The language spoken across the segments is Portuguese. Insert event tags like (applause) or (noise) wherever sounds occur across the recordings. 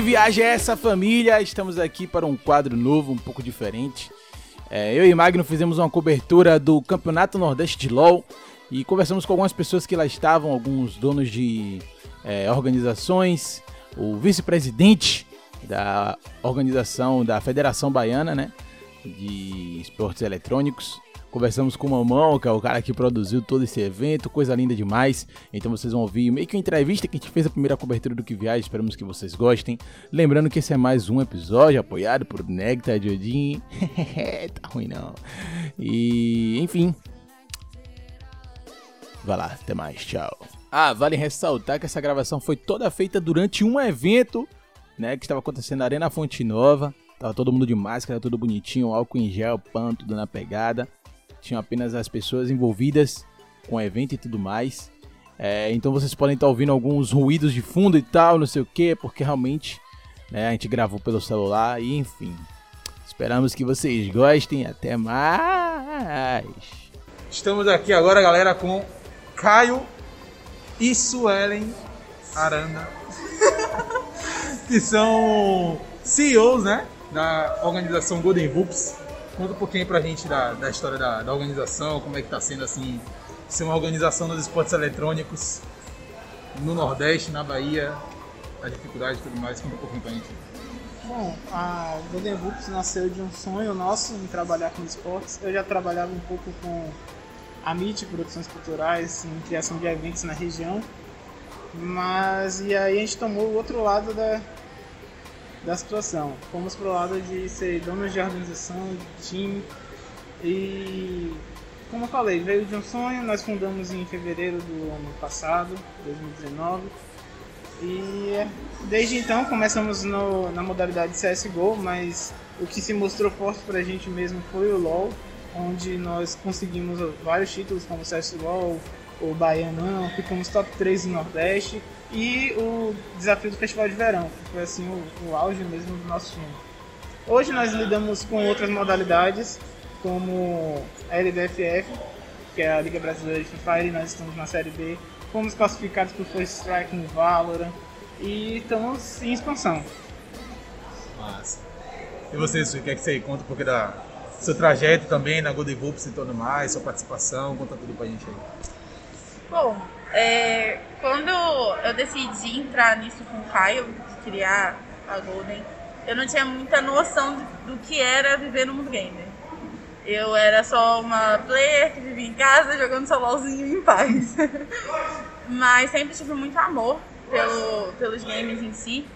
Viagem é essa, família? Estamos aqui para um quadro novo, um pouco diferente. É, eu e Magno fizemos uma cobertura do Campeonato Nordeste de LoL e conversamos com algumas pessoas que lá estavam, alguns donos de é, organizações, o vice-presidente da organização da Federação Baiana, né, de esportes eletrônicos, Conversamos com o Mamão, que é o cara que produziu todo esse evento, coisa linda demais. Então vocês vão ouvir meio que uma entrevista que a gente fez a primeira cobertura do Que Viagem, esperamos que vocês gostem. Lembrando que esse é mais um episódio apoiado por Nectar de Odin. (laughs) tá ruim não. E, enfim. Vai lá, até mais, tchau. Ah, vale ressaltar que essa gravação foi toda feita durante um evento, né, que estava acontecendo na Arena Fonte Nova. Tava todo mundo de máscara, tudo bonitinho, álcool em gel, pano, tudo na pegada tinham apenas as pessoas envolvidas com o evento e tudo mais. É, então vocês podem estar ouvindo alguns ruídos de fundo e tal, não sei o que, porque realmente né, a gente gravou pelo celular e enfim. Esperamos que vocês gostem. Até mais. Estamos aqui agora, galera, com Caio e Suelen Aranda, (laughs) que são CEOs, né, da organização Golden Hoops. Conta um pouquinho pra gente da, da história da, da organização, como é que tá sendo assim, ser uma organização dos esportes eletrônicos no Nordeste, na Bahia, a dificuldade e tudo mais. Conta um pouquinho pra gente. Bom, a Golden Books nasceu de um sonho nosso em trabalhar com esportes. Eu já trabalhava um pouco com a MIT, produções culturais, em criação de eventos na região. Mas e aí a gente tomou o outro lado da, da situação. Fomos pro lado de ser donos de organização, de time. E como eu falei, veio de um sonho, nós fundamos em fevereiro do ano passado, 2019. E desde então começamos no, na modalidade CSGO, mas o que se mostrou forte pra gente mesmo foi o LoL, onde nós conseguimos vários títulos como CSGO, o Baianão, ficamos top 3 no Nordeste e o desafio do Festival de Verão, que foi assim o, o auge mesmo do nosso time. Hoje nós lidamos com outras modalidades, como a LBFF, que é a Liga Brasileira de Free Fire, nós estamos na Série B, fomos classificados por First Strike no Valorant e estamos em expansão. Massa. E você, o que é que você conta um pouco da seu trajeto também na Golden Hoops e tudo mais, sua participação, conta tudo pra gente aí. Bom, é, quando eu decidi entrar nisso com o Caio, criar a Golden, eu não tinha muita noção do, que era viver no mundo gamer. Eu era só uma player que vivia em casa jogando sololzinho em paz. (laughs) Mas sempre tive muito amor pelo, pelos games em si.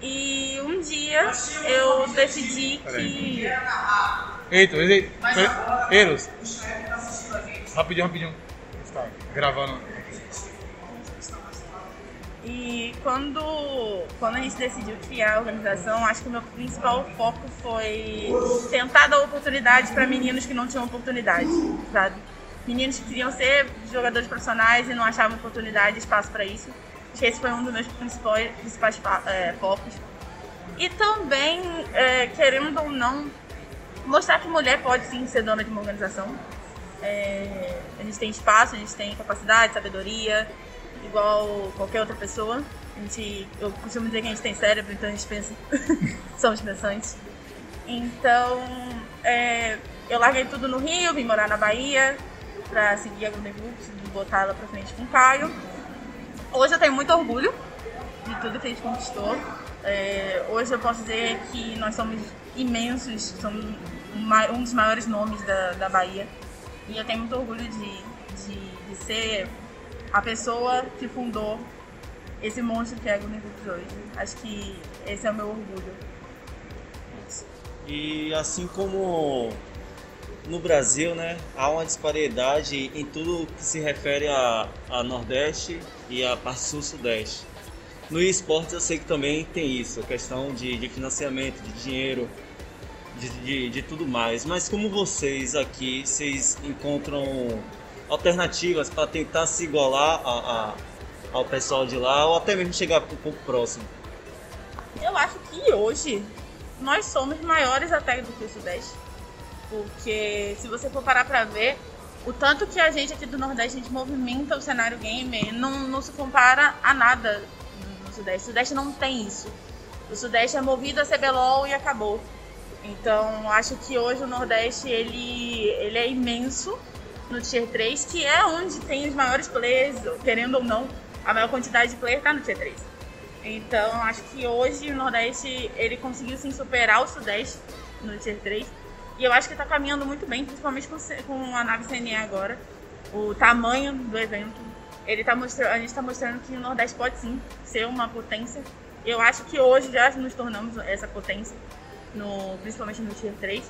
E um dia eu decidi que. Eita, eita, Eros. Rapidinho, rapidinho. Gravando. E quando, quando a gente decidiu criar a organização, acho que o meu principal foco foi tentar dar oportunidade para meninos que não tinham oportunidade, sabe? Meninos que queriam ser jogadores profissionais e não achavam oportunidade, espaço para isso. Acho que esse foi um dos meus principais, principais é, focos. E também, é, querendo ou não, mostrar que mulher pode sim ser dona de uma organização. É, a gente tem espaço, a gente tem capacidade, sabedoria, igual qualquer outra pessoa. A gente, eu costumo dizer que a gente tem cérebro, então a gente pensa. (laughs) somos pensantes. Então, é, eu larguei tudo no Rio, vim morar na Bahia pra seguir a Golden Groups e botar ela pra frente com o Caio. Hoje eu tenho muito orgulho de tudo que a gente conquistou. É, hoje eu posso dizer que nós somos imensos, somos um dos maiores nomes da, da Bahia. E eu tenho muito orgulho de, de, de ser a pessoa que fundou esse monstro que é a Golden hoje. Acho que esse é o meu orgulho. E assim como no Brasil, né, há uma disparidade em tudo que se refere a, a Nordeste e a parte Sul-Sudeste. No esportes eu sei que também tem isso, a questão de, de financiamento, de dinheiro, de, de, de, tudo mais. Mas como vocês aqui, vocês encontram alternativas para tentar se igualar a, a, ao pessoal de lá ou até mesmo chegar um pouco próximo? Eu acho que hoje nós somos maiores até do que o Sudeste. Porque se você for parar para ver, o tanto que a gente aqui do Nordeste a gente movimenta o cenário gamer não, não se compara a nada no Sudeste. O Sudeste não tem isso. O Sudeste é movido a CBLOL e acabou. Então, acho que hoje o Nordeste ele, ele é imenso no Tier 3, que é onde tem os maiores players, querendo ou não, a maior quantidade de players está no Tier 3. Então, acho que hoje o Nordeste ele conseguiu sim superar o Sudeste no Tier 3. E eu acho que está caminhando muito bem, principalmente com, com a nave CNE agora. O tamanho do evento. Ele tá mostrando, a gente está mostrando que o Nordeste pode sim ser uma potência eu acho que hoje já nos tornamos essa potência, no, principalmente no Tier 3.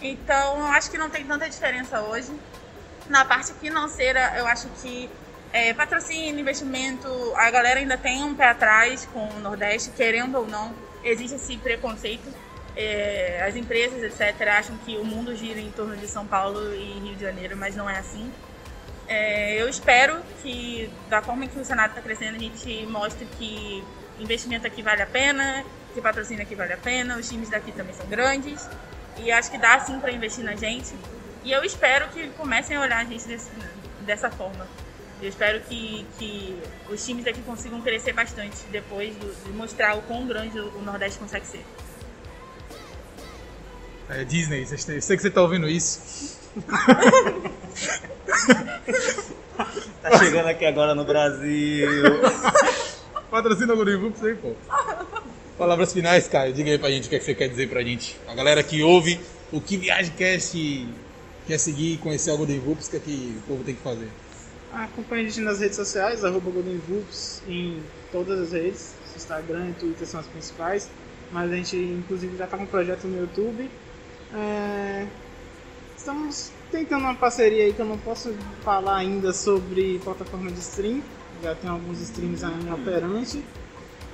Então, eu acho que não tem tanta diferença hoje. Na parte financeira, eu acho que é, patrocínio, investimento, a galera ainda tem um pé atrás com o Nordeste, querendo ou não, existe esse preconceito. É, as empresas, etc., acham que o mundo gira em torno de São Paulo e Rio de Janeiro, mas não é assim. É, eu espero que, da forma que o Senado está crescendo, a gente mostre que investimento aqui vale a pena, que patrocínio aqui vale a pena, os times daqui também são grandes e acho que dá sim para investir na gente. E eu espero que comecem a olhar a gente desse, dessa forma. Eu espero que, que os times daqui consigam crescer bastante depois do, de mostrar o quão grande o Nordeste consegue ser. É, Disney, eu sei que você está ouvindo isso. (laughs) tá chegando aqui agora no Brasil. (laughs) Patrocina o Gurivups aí, pô. (laughs) Palavras finais, Caio. Diga aí pra gente o que, é que você quer dizer pra gente. A galera que ouve o que Viagem Cast quer seguir e conhecer o Golden Vups, o que, é que o povo tem que fazer? Acompanhe a gente nas redes sociais, arroba Golden Vups, em todas as redes. Instagram e Twitter são as principais. Mas a gente, inclusive, já está com um projeto no YouTube. É... Estamos tentando uma parceria aí que eu não posso falar ainda sobre plataforma de stream já tem alguns streams ainda operante.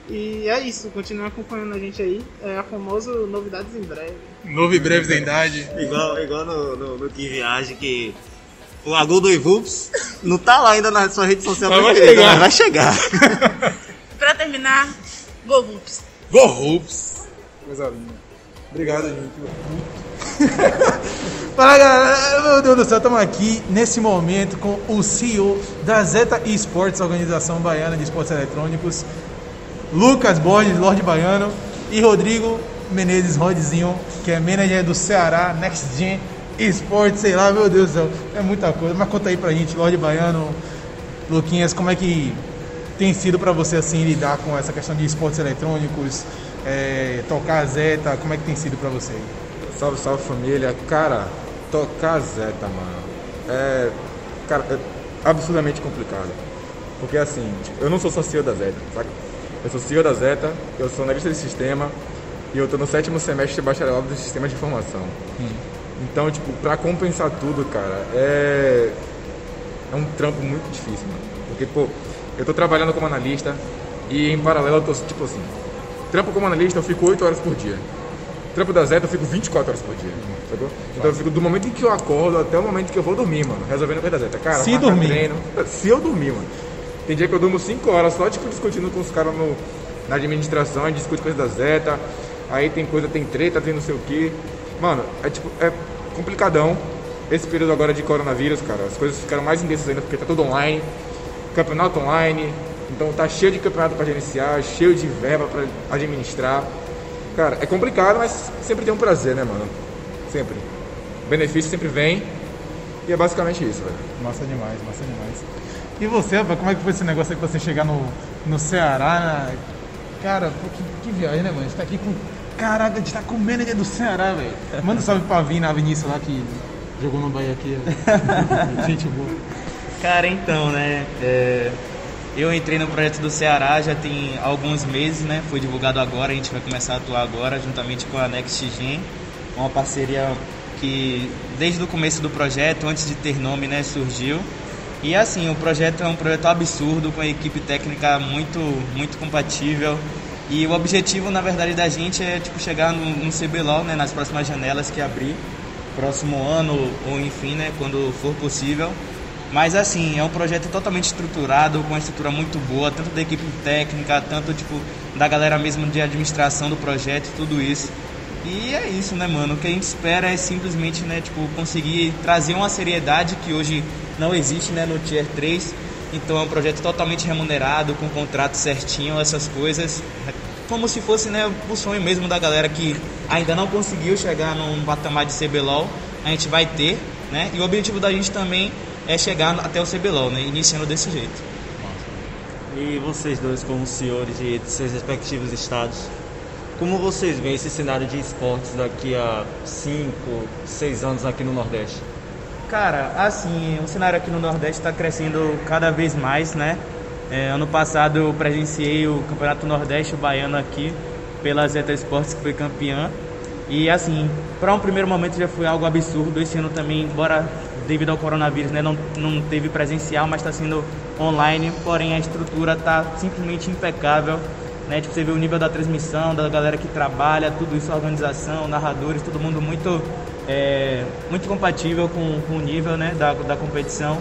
E é isso, continue acompanhando a gente aí. É a famosa novidades em breve. Novo e breves em idade. igual igual no, no, no Que Viagem que o Agul do Ivups não tá lá ainda na sua rede social mas vai, chegar. mas vai chegar. (laughs) pra terminar, GoVups. GoVups. Coisa linda. Obrigado, gente. (laughs) Fala galera, meu Deus do céu, estamos aqui nesse momento com o CEO da Zeta Esports, organização baiana de esportes eletrônicos, Lucas Borges, Lorde Baiano, e Rodrigo Menezes Rodzinho, que é manager do Ceará Next Gen Esports, sei lá, meu Deus do céu, é muita coisa. Mas conta aí pra gente, Lorde Baiano, Luquinhas, como é que tem sido para você assim lidar com essa questão de esportes eletrônicos, é, tocar a Zeta, como é que tem sido para você? Salve, salve família. Cara, tocar Zeta, mano, é, cara, é absurdamente complicado. Porque assim, tipo, eu não sou só CEO da Zeta, sabe? Eu sou CEO da Zeta, eu sou analista de sistema e eu tô no sétimo semestre de bacharelado de sistema de informação. Hum. Então, tipo, pra compensar tudo, cara, é. É um trampo muito difícil, mano. Porque, pô, eu tô trabalhando como analista e em paralelo eu tô, tipo assim, trampo como analista eu fico 8 horas por dia. Trampo da Zeta eu fico 24 horas por dia. Sacou? Então eu fico do momento em que eu acordo até o momento que eu vou dormir, mano. Resolvendo coisa da Zeta. Cara, se dormir. Treino, (laughs) se eu dormir, mano. Tem dia que eu durmo 5 horas só, tipo, discutindo com os caras no, na administração, a gente discute coisa da Zeta. Aí tem coisa, tem treta, tem não sei o que. Mano, é tipo, é complicadão. Esse período agora de coronavírus, cara, as coisas ficaram mais intensas ainda porque tá tudo online. Campeonato online. Então tá cheio de campeonato para gerenciar, cheio de verba para administrar. Cara, é complicado, mas sempre tem um prazer, né, mano? Sempre. O benefício sempre vem. E é basicamente isso, velho. Massa demais, massa demais. E você, como é que foi esse negócio aí que você chegar no, no Ceará? Né? Cara, pô, que, que, viagem, né, mano? A gente tá aqui com. Caraca, a gente tá com o manager do Ceará, velho. Manda um salve pra Vina, a Vinícius lá que jogou no Bahia aqui. (laughs) gente boa. Cara, então, né? É eu entrei no projeto do Ceará já tem alguns meses, né? Foi divulgado agora, a gente vai começar a atuar agora juntamente com a NextGen, uma parceria que desde o começo do projeto, antes de ter nome, né, surgiu. E assim, o projeto é um projeto absurdo, com a equipe técnica muito, muito compatível. E o objetivo, na verdade, da gente é tipo, chegar no, no CBLOL, né, nas próximas janelas que abrir, próximo ano ou enfim, né, quando for possível. Mas assim, é um projeto totalmente estruturado, com uma estrutura muito boa, tanto da equipe técnica, tanto tipo da galera mesmo de administração do projeto, tudo isso. E é isso, né, mano? O que a gente espera é simplesmente, né, tipo, conseguir trazer uma seriedade que hoje não existe, né, no Tier 3. Então é um projeto totalmente remunerado, com contrato certinho, essas coisas. como se fosse né, o sonho mesmo da galera que ainda não conseguiu chegar num patamar de CBLOL, a gente vai ter, né? E o objetivo da gente também é chegar até o CBLOL, né? Iniciando desse jeito. E vocês dois, como senhores de seus respectivos estados, como vocês veem esse cenário de esportes daqui a 5, 6 anos aqui no Nordeste? Cara, assim, o cenário aqui no Nordeste está crescendo cada vez mais, né? É, ano passado eu presenciei o Campeonato Nordeste Baiano aqui pela Zeta Esportes, que foi campeã. E assim, para um primeiro momento já foi algo absurdo. Esse ano também, embora devido ao coronavírus, né, não, não teve presencial, mas está sendo online. Porém, a estrutura está simplesmente impecável. Né? Tipo, você vê o nível da transmissão, da galera que trabalha, tudo isso, organização, narradores, todo mundo muito, é, muito compatível com, com o nível né, da, da competição.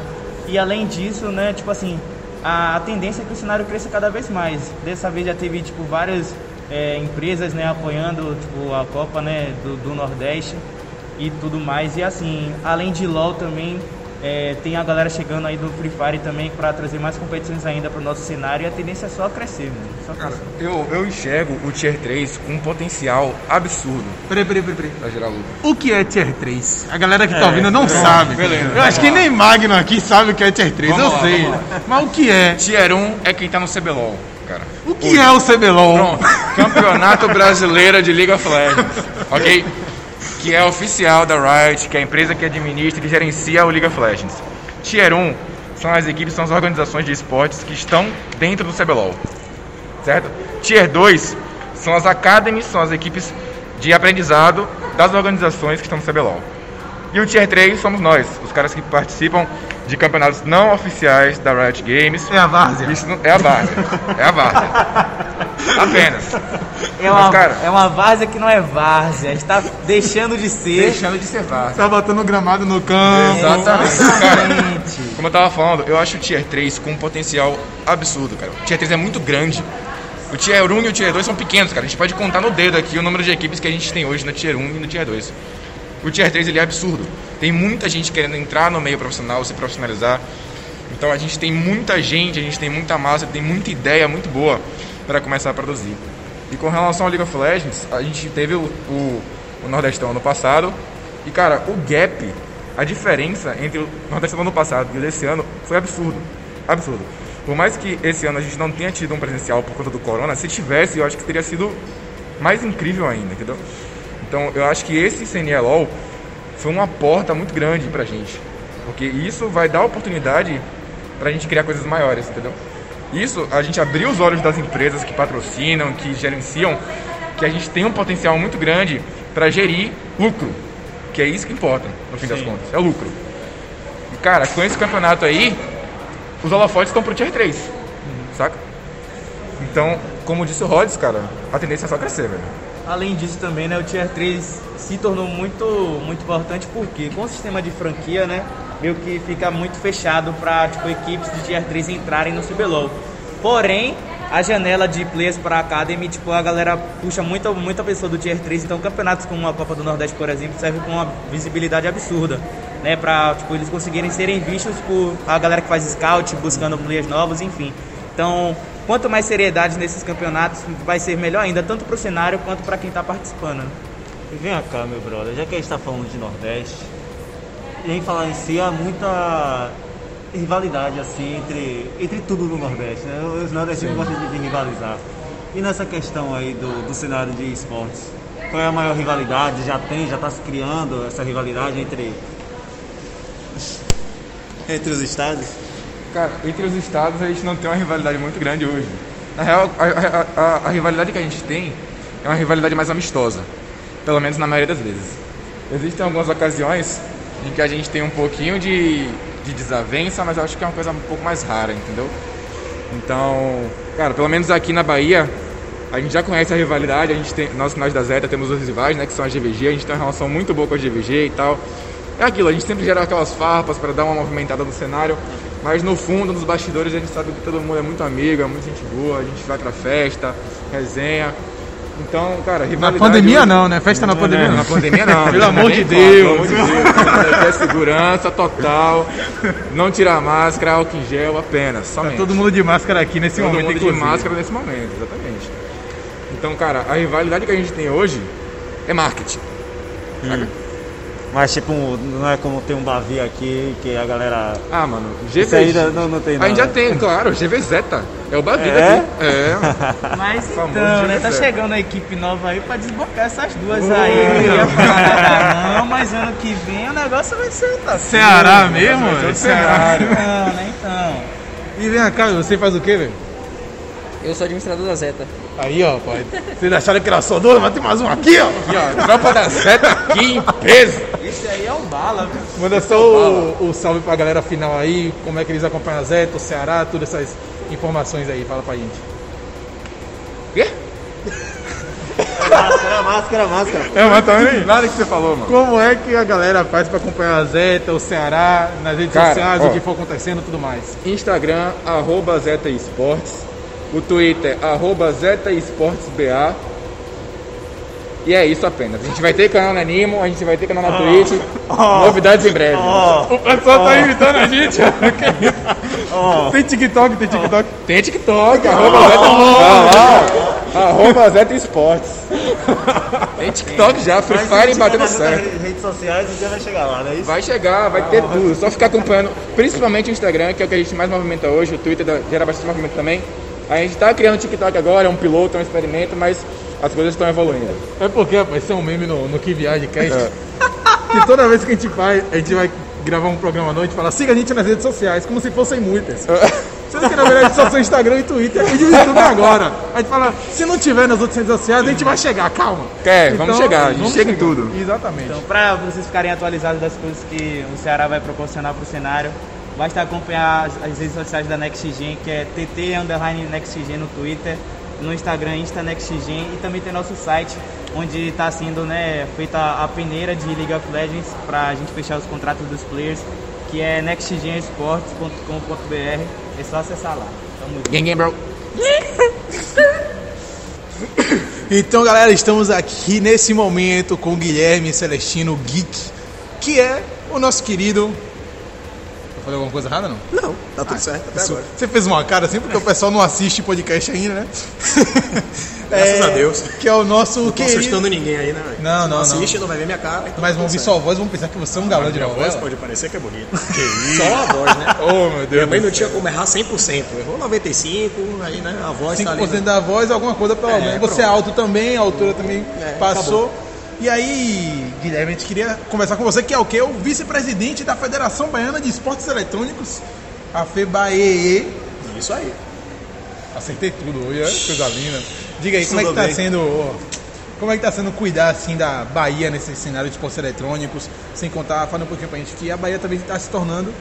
E além disso, né, tipo assim, a, a tendência é que o cenário cresça cada vez mais. Dessa vez já teve tipo, várias é, empresas né, apoiando tipo, a Copa né, do, do Nordeste e tudo mais. E assim, além de LOL também, é, tem a galera chegando aí do Free Fire também para trazer mais competições ainda para o nosso cenário e a tendência é só crescer, mano. Só Cara, eu, eu enxergo o Tier 3 com um potencial absurdo. Peraí, peraí, peraí. Pra gerar lucro. O que é Tier 3? A galera que tá é, ouvindo não sabe. Beleza, eu acho que nem Magno aqui sabe o que é Tier 3, vamos eu lá, sei. Mas o que é? Tier 1 é quem tá no CBLOL, cara. O que Hoje. é o CBLOL? Pronto. Campeonato Brasileiro de League of Legends. ok? Que é oficial da Riot, que é a empresa que administra e gerencia o League of Legends. Tier 1 são as equipes, são as organizações de esportes que estão dentro do CBLOL, certo? Tier 2 são as academies, são as equipes de aprendizado das organizações que estão no CBLOL. E o Tier 3 somos nós, os caras que participam de campeonatos não oficiais da Riot Games. É a várzea. Isso não, é a várzea. é a várzea. Apenas. É uma, Mas, cara, é uma várzea que não é várzea. Está deixando de ser. Deixando de ser várzea. Está botando gramado no campo. Exatamente. Cara, como eu tava falando, eu acho o Tier 3 com um potencial absurdo, cara. O Tier 3 é muito grande. O Tier 1 e o Tier 2 são pequenos, cara. A gente pode contar no dedo aqui o número de equipes que a gente tem hoje no Tier 1 e no Tier 2. O Tier 3 ele é absurdo. Tem muita gente querendo entrar no meio profissional, se profissionalizar. Então a gente tem muita gente, a gente tem muita massa, tem muita ideia muito boa para começar a produzir. E com relação ao League of Legends, a gente teve o, o, o Nordestão ano passado. E cara, o gap, a diferença entre o Nordestão ano passado e o desse ano foi absurdo. Absurdo. Por mais que esse ano a gente não tenha tido um presencial por conta do corona, se tivesse, eu acho que teria sido mais incrível ainda, entendeu? Então eu acho que esse CNLOL foi uma porta muito grande pra gente. Porque isso vai dar oportunidade pra gente criar coisas maiores, entendeu? Isso, a gente abriu os olhos das empresas que patrocinam, que gerenciam, que a gente tem um potencial muito grande para gerir lucro. Que é isso que importa, no fim Sim. das contas, é lucro. E, cara, com esse campeonato aí, os holofotes estão pro Tier 3, uhum. saca? Então, como disse o Rhodes, cara, a tendência é só crescer, velho. Além disso também, né, o Tier 3 se tornou muito, muito importante porque com o sistema de franquia, né, meio que fica muito fechado para tipo, equipes de Tier 3 entrarem no CBLOL. Porém, a janela de players para a Academy, tipo, a galera puxa muita, muita pessoa do Tier 3, então campeonatos como a Copa do Nordeste, por exemplo, serve com uma visibilidade absurda, né, para tipo, eles conseguirem serem vistos por a galera que faz scout, buscando players novos, enfim. Então, quanto mais seriedade nesses campeonatos, vai ser melhor ainda, tanto para o cenário quanto para quem está participando. Né? Vem cá, meu brother, já que a gente está falando de Nordeste, em falar em si, há muita rivalidade assim entre, entre tudo no Nordeste. Né? Os nordestinos gostam de, de, rivalizar. E nessa questão aí do, do cenário de esportes, qual é a maior rivalidade? Já tem, já está se criando essa rivalidade entre, entre os estados? Cara, entre os estados a gente não tem uma rivalidade muito grande hoje. Na real, a, a, a, a rivalidade que a gente tem é uma rivalidade mais amistosa. Pelo menos na maioria das vezes. Existem algumas ocasiões em que a gente tem um pouquinho de, de desavença, mas eu acho que é uma coisa um pouco mais rara, entendeu? Então, cara, pelo menos aqui na Bahia, a gente já conhece a rivalidade, a gente tem, nós, nós da Zeta temos os rivais, né, que são a GVG, a gente tem uma relação muito boa com a GVG e tal. É aquilo, a gente sempre gera aquelas farpas para dar uma movimentada no cenário, mas no fundo, nos bastidores, a gente sabe que todo mundo é muito amigo, é muito gente boa, a gente vai pra festa, resenha. Então, cara, rivalidade... Na pandemia não, né? Festa na pandemia não. Na pandemia não. Pelo amor de Deus. Pelo amor de Deus. É segurança total. Não tirar máscara, álcool em gel apenas, somente. Tá todo mundo de máscara aqui nesse todo momento, Todo mundo inclusive. de máscara nesse momento, exatamente. Então, cara, a rivalidade que a gente tem hoje é marketing. Hum. Mas tipo, não é como tem um Bavi aqui que a galera. Ah, mano, GV. ainda não, não tem nada. A gente já tem, claro, GV Zeta. É o Bavi é? daqui. É. (laughs) Mas então, né? Tá chegando a equipe nova aí pra desbocar essas duas aí. Não ia falar não, mas ano que vem o negócio vai ser. Tá Ceará mesmo? É Ceará. Não, né? Então. E vem cá, você faz o quê, velho? Eu sou administrador da Zeta. Aí, ó, pai. Vocês acharam que era só dois? Mas tem mais um aqui, ó. Aqui, ó. Tropa da Zeta aqui em peso. Esse aí é um bala, viu? Manda só é o, o, salve pra galera final aí. Como é que eles acompanham a Zeta, o Ceará, todas essas informações aí. Fala pra gente. Quê? É máscara, máscara, máscara. É, mas também nada que você falou, mano. Como é que a galera faz pra acompanhar a Zeta, o Ceará, nas redes Cara, sociais, ó, o que for acontecendo e tudo mais? Instagram, arroba Zeta Esportes o Twitter, arroba ZetaSportsBA. E é isso apenas. A gente vai ter canal na Nimo, a gente vai ter canal na Twitch. Oh, novidades em breve. Oh, o pessoal tá imitando a gente. (laughs) oh, tem TikTok, tem TikTok. Tem TikTok, arroba Zeta, oh, arroba Zeta Esportes. Tem (laughs) TikTok já, Free Fire batendo certo. Nas redes sociais e já vai chegar lá, não é isso? Vai chegar, vai ter tudo. Só ficar acompanhando, principalmente o Instagram, que é o que a gente mais movimenta hoje. O Twitter gera bastante movimento também. A gente está criando TikTok agora, é um piloto, é um experimento, mas as coisas estão evoluindo. É porque, rapaz, isso é um meme no, no Que Viagem Cast. É. Que toda vez que a gente vai, a gente vai gravar um programa à noite e fala, siga a gente nas redes sociais, como se fossem muitas. É. Sendo que na verdade só são Instagram e Twitter e o YouTube agora. A gente fala, se não tiver nas outras redes sociais, a gente vai chegar, calma. É, então, vamos chegar, a gente chega em tudo. Exatamente. Então, para vocês ficarem atualizados das coisas que o Ceará vai proporcionar para o cenário, Basta acompanhar as, redes sociais da NextGen, que é TT Underline NextGen no Twitter, no Instagram Insta NextGen e também tem nosso site, onde está sendo né, feita a peneira de League of Legends para a gente fechar os contratos dos players, que é nextgenesports.com.br. É só acessar lá. Tamo junto. Gang, gang, bro. (coughs) Então, galera, estamos aqui nesse momento com o Guilherme Celestino Geek, que é o nosso querido Falei alguma coisa errada, não? Não, tá tudo ah, certo até agora. Você fez uma cara assim porque o pessoal não assiste podcast ainda, né? (laughs) Graças é, a Deus. Que é o nosso não tô assustando ninguém aí, né? Não, não, não. assiste, não vai ver minha cara. Então Mas vão ouvir sua voz, vão pensar que você é um galã de novela. voz pode parecer que é bonito. (laughs) Que isso? Só a voz, né? (laughs) Oh, meu Deus. Minha mãe não tinha como errar 100%. Errou 95%, aí, né? A voz 5% tá ali. 5% né? da voz, alguma coisa pelo é, menos. Você é alto também, a altura também é, passou. Acabou. E aí, Guilherme, a gente queria conversar com você, que é o que? O vice-presidente da Federação Baiana de Esportes Eletrônicos, a FEBAEE. Isso aí. Acertei tudo hoje, é coisa linda. Diga aí, como é que tá sendo. Como é que tá sendo cuidar assim da Bahia nesse cenário de esportes eletrônicos? Sem contar, falando um pouquinho pra gente que a Bahia também está se tornando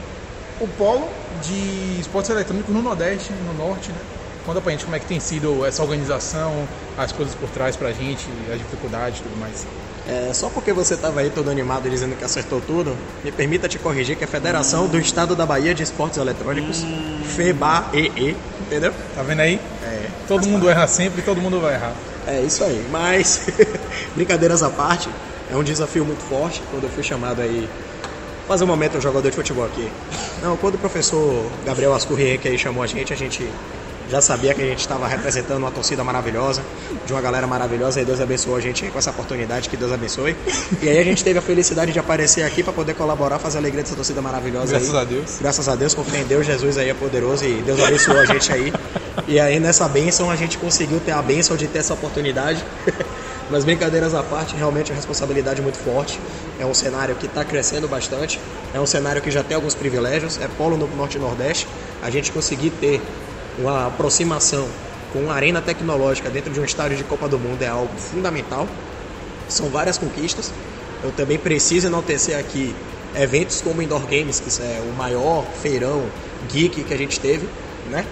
o polo de esportes eletrônicos no Nordeste, no Norte, né? Conta pra gente como é que tem sido essa organização, as coisas por trás pra gente, as dificuldades e tudo mais. É, só porque você estava aí todo animado dizendo que acertou tudo, me permita te corrigir que é a Federação do Estado da Bahia de Esportes Eletrônicos, hum. FEBAEE, entendeu? Tá vendo aí? É. Todo mundo erra sempre e todo mundo vai errar. É isso aí, mas (laughs) brincadeiras à parte, é um desafio muito forte quando eu fui chamado aí fazer um momento um jogador de futebol aqui. Não, quando o professor Gabriel Ascurrier que aí chamou a gente, a gente já sabia que a gente estava representando uma torcida maravilhosa, de uma galera maravilhosa, e Deus abençoou a gente com essa oportunidade, que Deus abençoe. E aí a gente teve a felicidade de aparecer aqui para poder colaborar, fazer a alegria dessa torcida maravilhosa Graças aí. a Deus. Graças a Deus, confia em Deus, Jesus aí é poderoso e Deus abençoou a gente aí. E aí nessa bênção a gente conseguiu ter a bênção de ter essa oportunidade. (laughs) Mas brincadeiras à parte, realmente é uma responsabilidade muito forte. É um cenário que está crescendo bastante. É um cenário que já tem alguns privilégios. É polo no Norte e Nordeste. A gente conseguir ter uma aproximação com uma arena tecnológica dentro de um estádio de Copa do Mundo é algo fundamental. São várias conquistas. Eu também preciso enaltecer aqui eventos como Indoor Games, que é o maior feirão geek que a gente teve, né?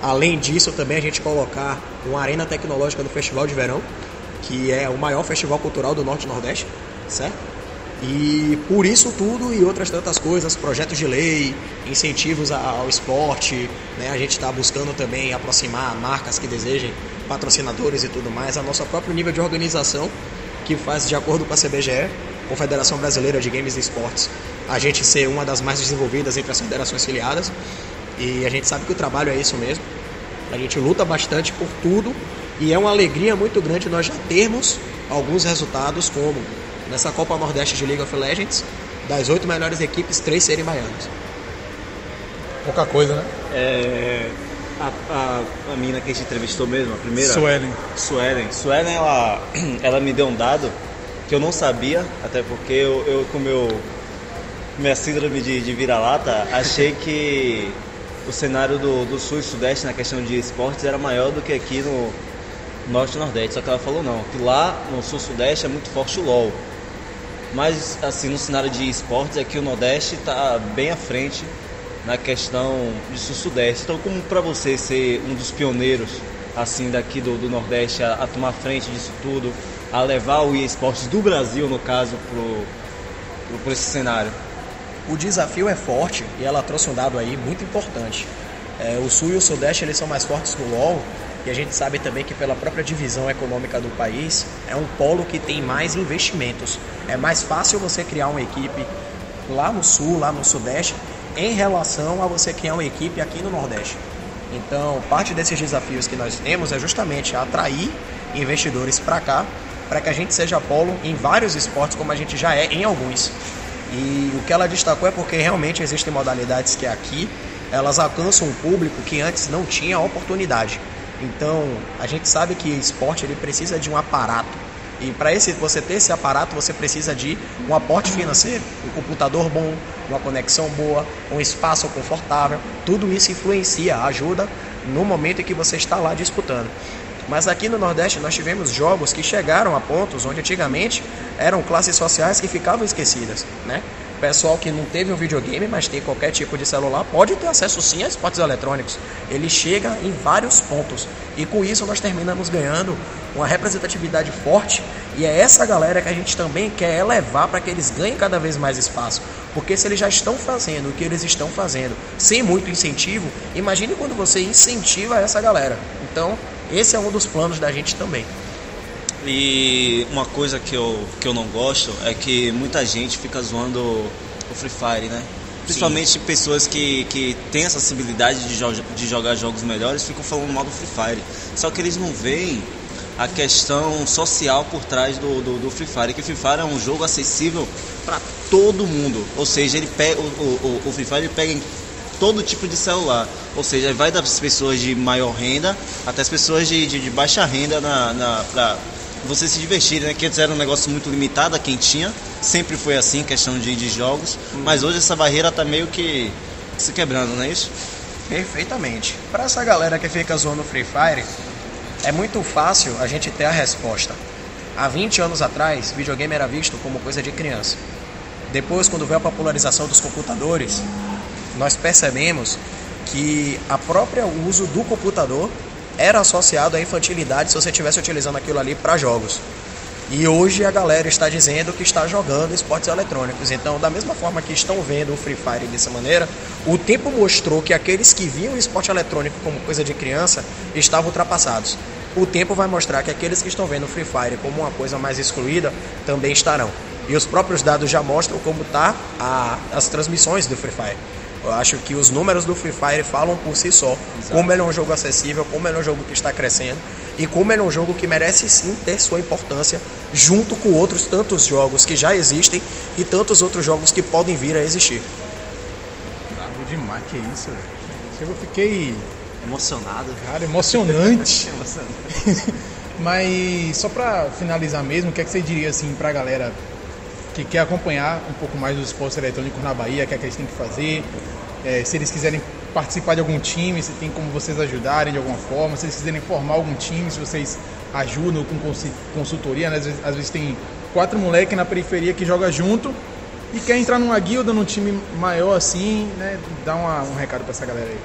Além disso, também a gente colocar uma arena tecnológica do Festival de Verão, que é o maior festival cultural do Norte e Nordeste, certo? E por isso tudo e outras tantas coisas, projetos de lei, incentivos ao esporte, né? a gente está buscando também aproximar marcas que desejem, patrocinadores e tudo mais, a nosso próprio nível de organização, que faz de acordo com a CBGE, Confederação Brasileira de Games e Esportes, a gente ser uma das mais desenvolvidas entre as federações filiadas. E a gente sabe que o trabalho é isso mesmo. A gente luta bastante por tudo E é uma alegria muito grande nós já termos alguns resultados, como nessa Copa Nordeste de League of Legends, das oito melhores equipes, três serem baianos. Pouca coisa, né? É, a, a, a mina que a gente entrevistou mesmo, a primeira. Suelen. Suelen. Suelen, ela, (clears throat) ela me deu um dado que eu não sabia, até porque eu, eu com meu, minha síndrome de, de vira-lata, achei (laughs) que o cenário do, do sul e sudeste na questão de esportes era maior do que aqui no norte e nordeste. Só que ela falou não, que lá no sul e sudeste é muito forte o LOL. Mas assim, no cenário de esportes aqui o nordeste está bem à frente na questão de sul-sudeste. Então, como para você ser um dos pioneiros assim daqui do, do Nordeste a, a, tomar frente disso tudo, a levar o eSports do Brasil, no caso, para esse cenário? O desafio é forte e ela trouxe um dado aí muito importante. É, o Sul e o Sudeste eles são mais fortes no LoL e a gente sabe também que pela própria divisão econômica do país é um polo que tem mais investimentos. É mais fácil você criar uma equipe lá no Sul, lá no Sudeste, em relação a você criar uma equipe aqui no Nordeste. Então, parte desses desafios que nós temos é justamente atrair investidores para cá, para que a gente seja polo em vários esportes, como a gente já é em alguns. E o que ela destacou é porque realmente existem modalidades que aqui elas alcançam um público que antes não tinha oportunidade. Então, a gente sabe que esporte ele precisa de um aparato e para você ter esse aparato, você precisa de um aporte financeiro, um computador bom, uma conexão boa, um espaço confortável. Tudo isso influencia, ajuda no momento em que você está lá disputando. Mas aqui no Nordeste nós tivemos jogos que chegaram a pontos onde antigamente eram classes sociais que ficavam esquecidas, né? Pessoal que não teve um videogame, mas tem qualquer tipo de celular, pode ter acesso sim a esportes eletrônicos. Ele chega em vários pontos. E com isso nós terminamos ganhando uma representatividade forte. E é essa galera que a gente também quer elevar para que eles ganhem cada vez mais espaço. Porque se eles já estão fazendo o que eles estão fazendo sem muito incentivo, imagine quando você incentiva essa galera. Então, esse é um dos planos da gente também. E uma coisa que eu, que eu não gosto é que muita gente fica zoando o Free Fire, né? Principalmente Sim. pessoas que, que têm a sensibilidade de, jo de jogar jogos melhores ficam falando mal do Free Fire. Só que eles não veem a questão social por trás do, do, do, Free Fire. Que o Free Fire é um jogo acessível para todo mundo. Ou seja, ele pega, o, o, o Free Fire ele pega em todo tipo de celular. Ou seja, vai das pessoas de maior renda até as pessoas de, de, de baixa renda na, na, pra, você se divertir, né? Que antes era um negócio muito limitado a quem tinha, sempre foi assim, questão de, de jogos, hum. mas hoje essa barreira tá meio que se quebrando, não é isso? Perfeitamente. Para essa galera que fica zoando Free Fire, é muito fácil a gente ter a resposta. Há 20 anos atrás, videogame era visto como coisa de criança. Depois, quando veio a popularização dos computadores, nós percebemos que a própria uso do computador era associado à infantilidade se você estivesse utilizando aquilo ali para jogos. E hoje a galera está dizendo que está jogando esportes eletrônicos. Então, da mesma forma que estão vendo o Free Fire dessa maneira, o tempo mostrou que aqueles que viam o esporte eletrônico como coisa de criança estavam ultrapassados. O tempo vai mostrar que aqueles que estão vendo o Free Fire como uma coisa mais excluída também estarão. E os próprios dados já mostram como tá a, as transmissões do Free Fire. Eu acho que os números do Free Fire falam por si só. Exato. Como ele é um jogo acessível, como ele é um jogo que está crescendo e como ele é um jogo que merece sim ter sua importância junto com outros tantos jogos que já existem e tantos outros jogos que podem vir a existir. Bravo demais, que isso, velho. Eu fiquei emocionado. Cara, emocionante. (laughs) emocionante. (laughs) Mas só para finalizar mesmo, o que, é que você diria assim pra galera que quer acompanhar um pouco mais dos esportes eletrônicos na Bahia, o que, é que eles têm que fazer, é, se eles quiserem participar de algum time, se tem como vocês ajudarem de alguma forma, se eles quiserem formar algum time, se vocês ajudam com consultoria, né? às, vezes, às vezes tem quatro moleques na periferia que joga junto e quer entrar numa guilda, num time maior assim, né? Dá uma, um recado para essa galera aí.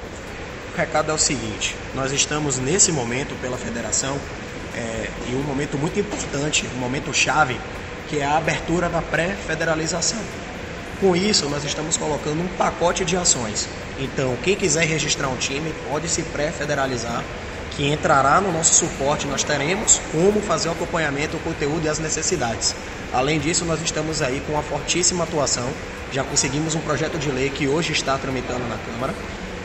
O recado é o seguinte: nós estamos nesse momento pela federação é, em um momento muito importante, um momento chave, que é a abertura da pré-federalização. Com isso, nós estamos colocando um pacote de ações. Então, quem quiser registrar um time pode se pré-federalizar, que entrará no nosso suporte. Nós teremos como fazer o acompanhamento, o conteúdo e as necessidades. Além disso, nós estamos aí com uma fortíssima atuação. Já conseguimos um projeto de lei que hoje está tramitando na Câmara,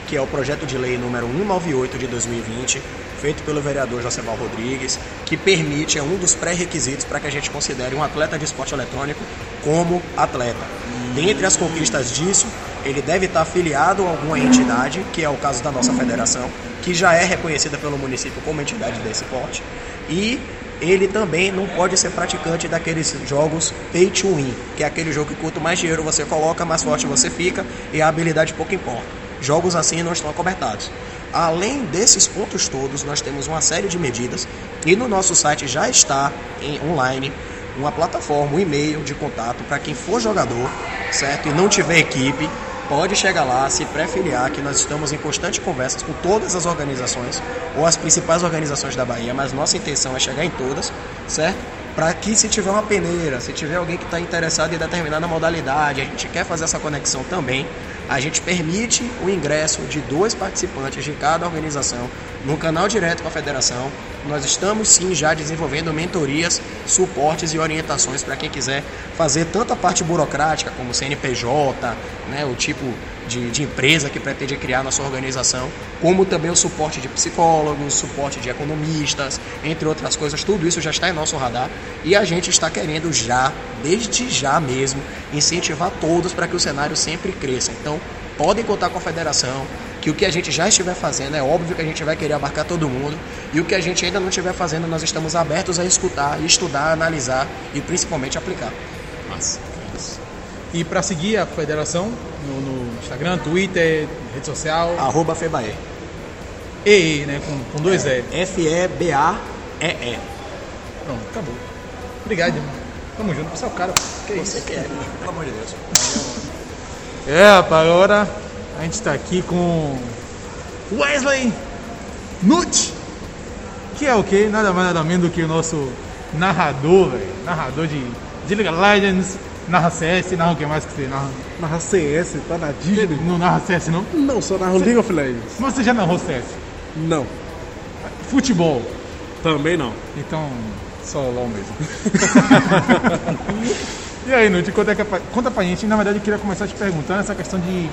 que é o projeto de lei número 198 de 2020, feito pelo vereador Joseval Rodrigues, que permite, é um dos pré-requisitos para que a gente considere um atleta de esporte eletrônico como atleta. Dentre as conquistas disso, ele deve estar afiliado a alguma entidade, que é o caso da nossa federação, que já é reconhecida pelo município como entidade desse porte, e ele também não pode ser praticante daqueles jogos pay to win, que é aquele jogo que quanto mais dinheiro você coloca, mais forte você fica e a habilidade pouco importa. Jogos assim não estão acobertados. Além desses pontos todos, nós temos uma série de medidas e no nosso site já está em online uma plataforma, um e-mail de contato para quem for jogador, certo? E não tiver equipe, pode chegar lá, se pré-filiar, que nós estamos em constante conversas com todas as organizações, ou as principais organizações da Bahia, mas nossa intenção é chegar em todas, certo? Para que se tiver uma peneira, se tiver alguém que está interessado em determinada modalidade, a gente quer fazer essa conexão também, a gente permite o ingresso de dois participantes de cada organização no canal direto com a federação. Nós estamos sim já desenvolvendo mentorias, suportes e orientações para quem quiser fazer tanto a parte burocrática como CNPJ, né, o tipo de, de empresa que pretende criar na sua organização, como também o suporte de psicólogos, suporte de economistas, entre outras coisas, tudo isso já está em nosso radar e a gente está querendo já, desde já mesmo, incentivar todos para que o cenário sempre cresça. Então, podem contar com a federação, que o que a gente já estiver fazendo é óbvio que a gente vai querer abarcar todo mundo e o que a gente ainda não estiver fazendo nós estamos abertos a escutar, estudar, analisar e principalmente aplicar. Massa. E para seguir a federação no, no, Instagram, Twitter, rede social? Arroba Febae. E, né? Com, com dois é, E. F-E-B-A-E-E. Pronto, acabou. Obrigado, irmão. Tamo junto, você é o cara. Que Você isso? que é, pelo amor de Deus. É, rapaz, agora a gente está aqui com Wesley Nut, que é o que? Nada mais nada menos do que o nosso narrador, velho. Narrador de, de League of Legends, narra CS, narra o que mais que você narra? Narra CS, tá na Disney? Não narra CS não? Não, só narro League of Legends. Mas você já narrou CS? Não. Futebol? Também não. Então, só LOL mesmo. (laughs) e aí, Nut, conta, é conta pra gente. Na verdade, eu queria começar te perguntando essa questão de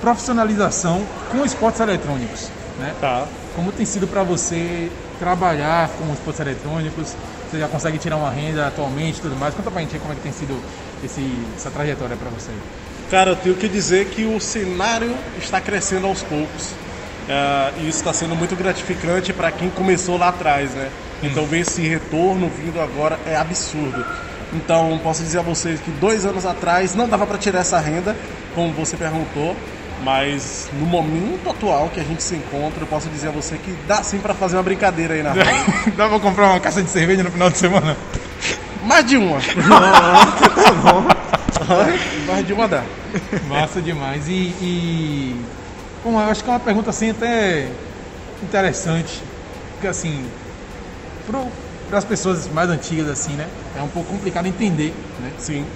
profissionalização com esportes eletrônicos, né? Tá. Como tem sido para você trabalhar com esportes eletrônicos? Você já consegue tirar uma renda atualmente e tudo mais? Conta pra gente como é que tem sido esse, essa trajetória para você. Cara, eu tenho que dizer que o cenário está crescendo aos poucos. Uh, e isso está sendo muito gratificante para quem começou lá atrás, né? Então ver esse retorno vindo agora é absurdo. Então posso dizer a vocês que dois anos atrás não dava para tirar essa renda, como você perguntou, mas no momento atual que a gente se encontra, eu posso dizer a você que dá sim para fazer uma brincadeira aí na rua. (laughs) dá pra comprar uma caixa de cerveja no final de semana? Mais de uma. (laughs) tá bom. Mais de uma dá. Massa demais. E, e... Bom, eu acho que é uma pergunta assim até interessante. Porque assim, para as pessoas mais antigas assim, né? É um pouco complicado entender, né? Sim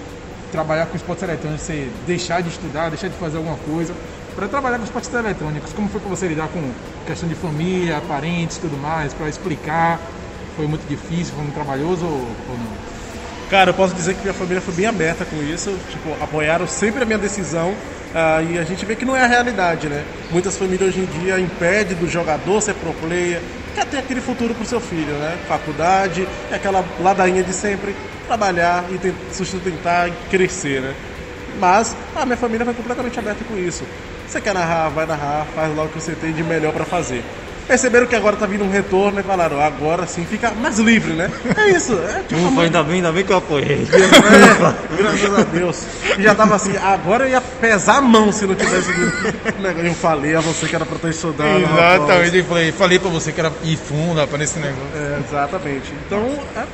trabalhar com esportes eletrônicos, você deixar de estudar, deixar de fazer alguma coisa para trabalhar com esportes eletrônicos. Como foi para você lidar com questão de família, parentes, tudo mais, para explicar? Foi muito difícil, foi muito trabalhoso ou, ou não? Cara, eu posso dizer que minha família foi bem aberta com isso, tipo, apoiaram sempre a minha decisão uh, e a gente vê que não é a realidade, né? Muitas famílias hoje em dia impedem do jogador ser pro player, quer ter aquele futuro pro seu filho, né? Faculdade, é aquela ladainha de sempre, trabalhar e sustentar e crescer, né? Mas a minha família foi completamente aberta com isso. Você quer narrar, vai narrar, faz logo o que você tem de melhor para fazer. Perceberam que agora tá vindo um retorno e falaram, agora sim fica mais livre, né? É isso. É, tipo, Ufa, ainda bem, ainda bem que eu apoiei. (laughs) É, graças a Deus. E já tava assim, agora eu ia pesar a mão se não tivesse Eu falei a você que era pra estar estudando. Exatamente, eu falei, falei pra você que era ir fundo para esse negócio. É, exatamente. Então, é,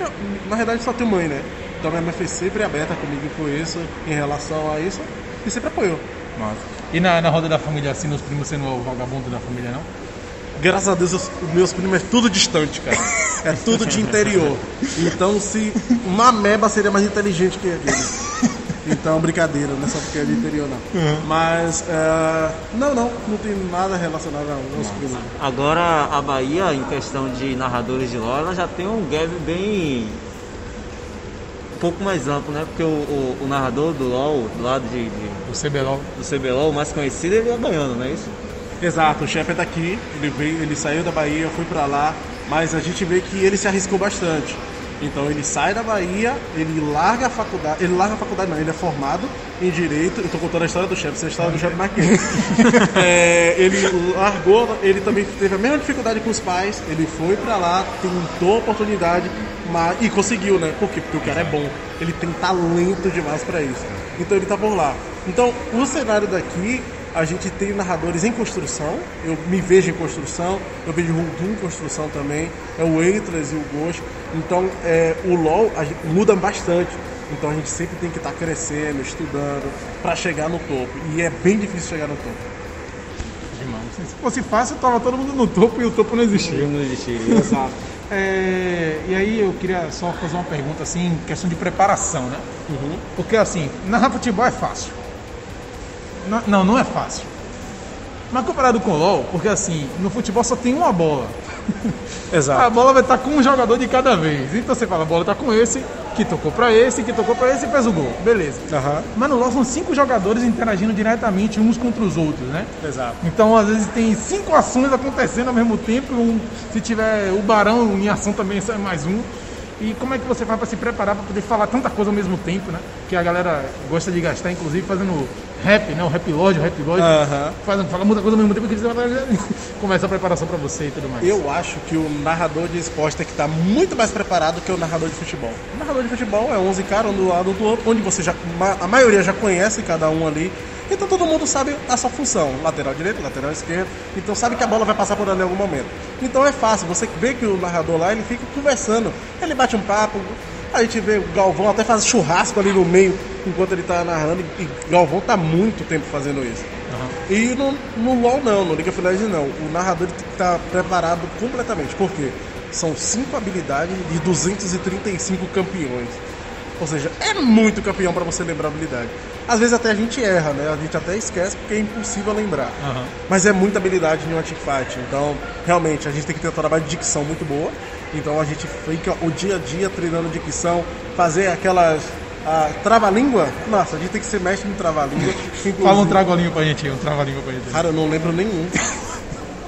na verdade só tem mãe, né? Então minha mãe foi sempre aberta comigo com isso, em relação a isso, e sempre apoiou. Nossa. E na, na roda da família, assim, os primos sendo o vagabundo da família, não? Graças a Deus, os meus primos é tudo distante, cara. É tudo de interior. Então, se uma meba seria mais inteligente que ele. Então, brincadeira, não é só porque é de interior, não. Uhum. Mas, uh, não, não, não tem nada relacionado aos primos. Agora, a Bahia, em questão de narradores de LoL, ela já tem um gap bem. um pouco mais amplo, né? Porque o, o, o narrador do LoL, do lado de, de. O CBLOL. Do CBLOL, o mais conhecido, ele é baiano, não é isso? Exato, o chefe é daqui, ele, veio, ele saiu da Bahia, foi pra lá, mas a gente vê que ele se arriscou bastante. Então ele sai da Bahia, ele larga a faculdade, ele larga a faculdade não, ele é formado em Direito, eu tô contando a história do chefe, essa é a história do chefe mais (laughs) é, ele largou, ele também teve a mesma dificuldade com os pais, ele foi pra lá, tentou a oportunidade, mas, e conseguiu, né? Por quê? Porque o cara é bom, ele tem talento demais pra isso. Então ele tá por lá. Então o cenário daqui a gente tem narradores em construção, eu me vejo em construção, eu vejo o Hulk em construção também, é o Eitras e o Ghost. Então é, o LoL gente, muda bastante. Então a gente sempre tem que estar tá crescendo, estudando, para chegar no topo. E é bem difícil chegar no topo. Se fosse fácil, tava todo mundo no topo e o topo não existia. Não existia. Exato. (laughs) É, e aí eu queria só fazer uma pergunta assim, questão de preparação, né? Uhum. Porque assim, narrar futebol é fácil. Não, não é fácil. Mas comparado com o LoL, porque assim, no futebol só tem uma bola. (laughs) Exato. A bola vai estar com um jogador de cada vez. Então você fala, a bola está com esse, que tocou para esse, que tocou para esse e fez o gol. Beleza. Uhum. Mas no LoL são cinco jogadores interagindo diretamente uns contra os outros, né? Exato. Então às vezes tem cinco ações acontecendo ao mesmo tempo. Um, se tiver o Barão em ação também sai mais um. E como é que você faz para se preparar para poder falar tanta coisa ao mesmo tempo, né? Que a galera gosta de gastar, inclusive fazendo rap, né? O rap lord, o rap lord. Uhum. Faz, fala muita coisa ao mesmo tempo que eles (laughs) começa a preparação para você e tudo mais. Eu acho que o narrador de esporte tem que estar muito mais preparado que o narrador de futebol. O narrador de futebol é 11 caras um do lado do outro, onde você já a maioria já conhece cada um ali. Então todo mundo sabe a sua função, lateral direito, lateral esquerdo, então sabe que a bola vai passar por ali em algum momento. Então é fácil, você vê que o narrador lá, ele fica conversando, ele bate um papo, a gente vê o Galvão até faz churrasco ali no meio enquanto ele tá narrando, e Galvão tá muito tempo fazendo isso. Uhum. E no, no LoL não, no League of Legends não, o narrador tem que estar tá preparado completamente, por quê? São cinco habilidades de 235 campeões. Ou seja, é muito campeão para você lembrar a habilidade. Às vezes até a gente erra, né? A gente até esquece porque é impossível lembrar. Uhum. Mas é muita habilidade em uma teamfight. Então, realmente, a gente tem que ter um trabalho de dicção muito boa. Então a gente fica o dia a dia treinando dicção, fazer aquelas a trava-língua, nossa, a gente tem que ser mestre no trava-língua. (laughs) Fala um trava-língua pra gente, um trava-língua pra gente. Cara, eu não lembro nenhum.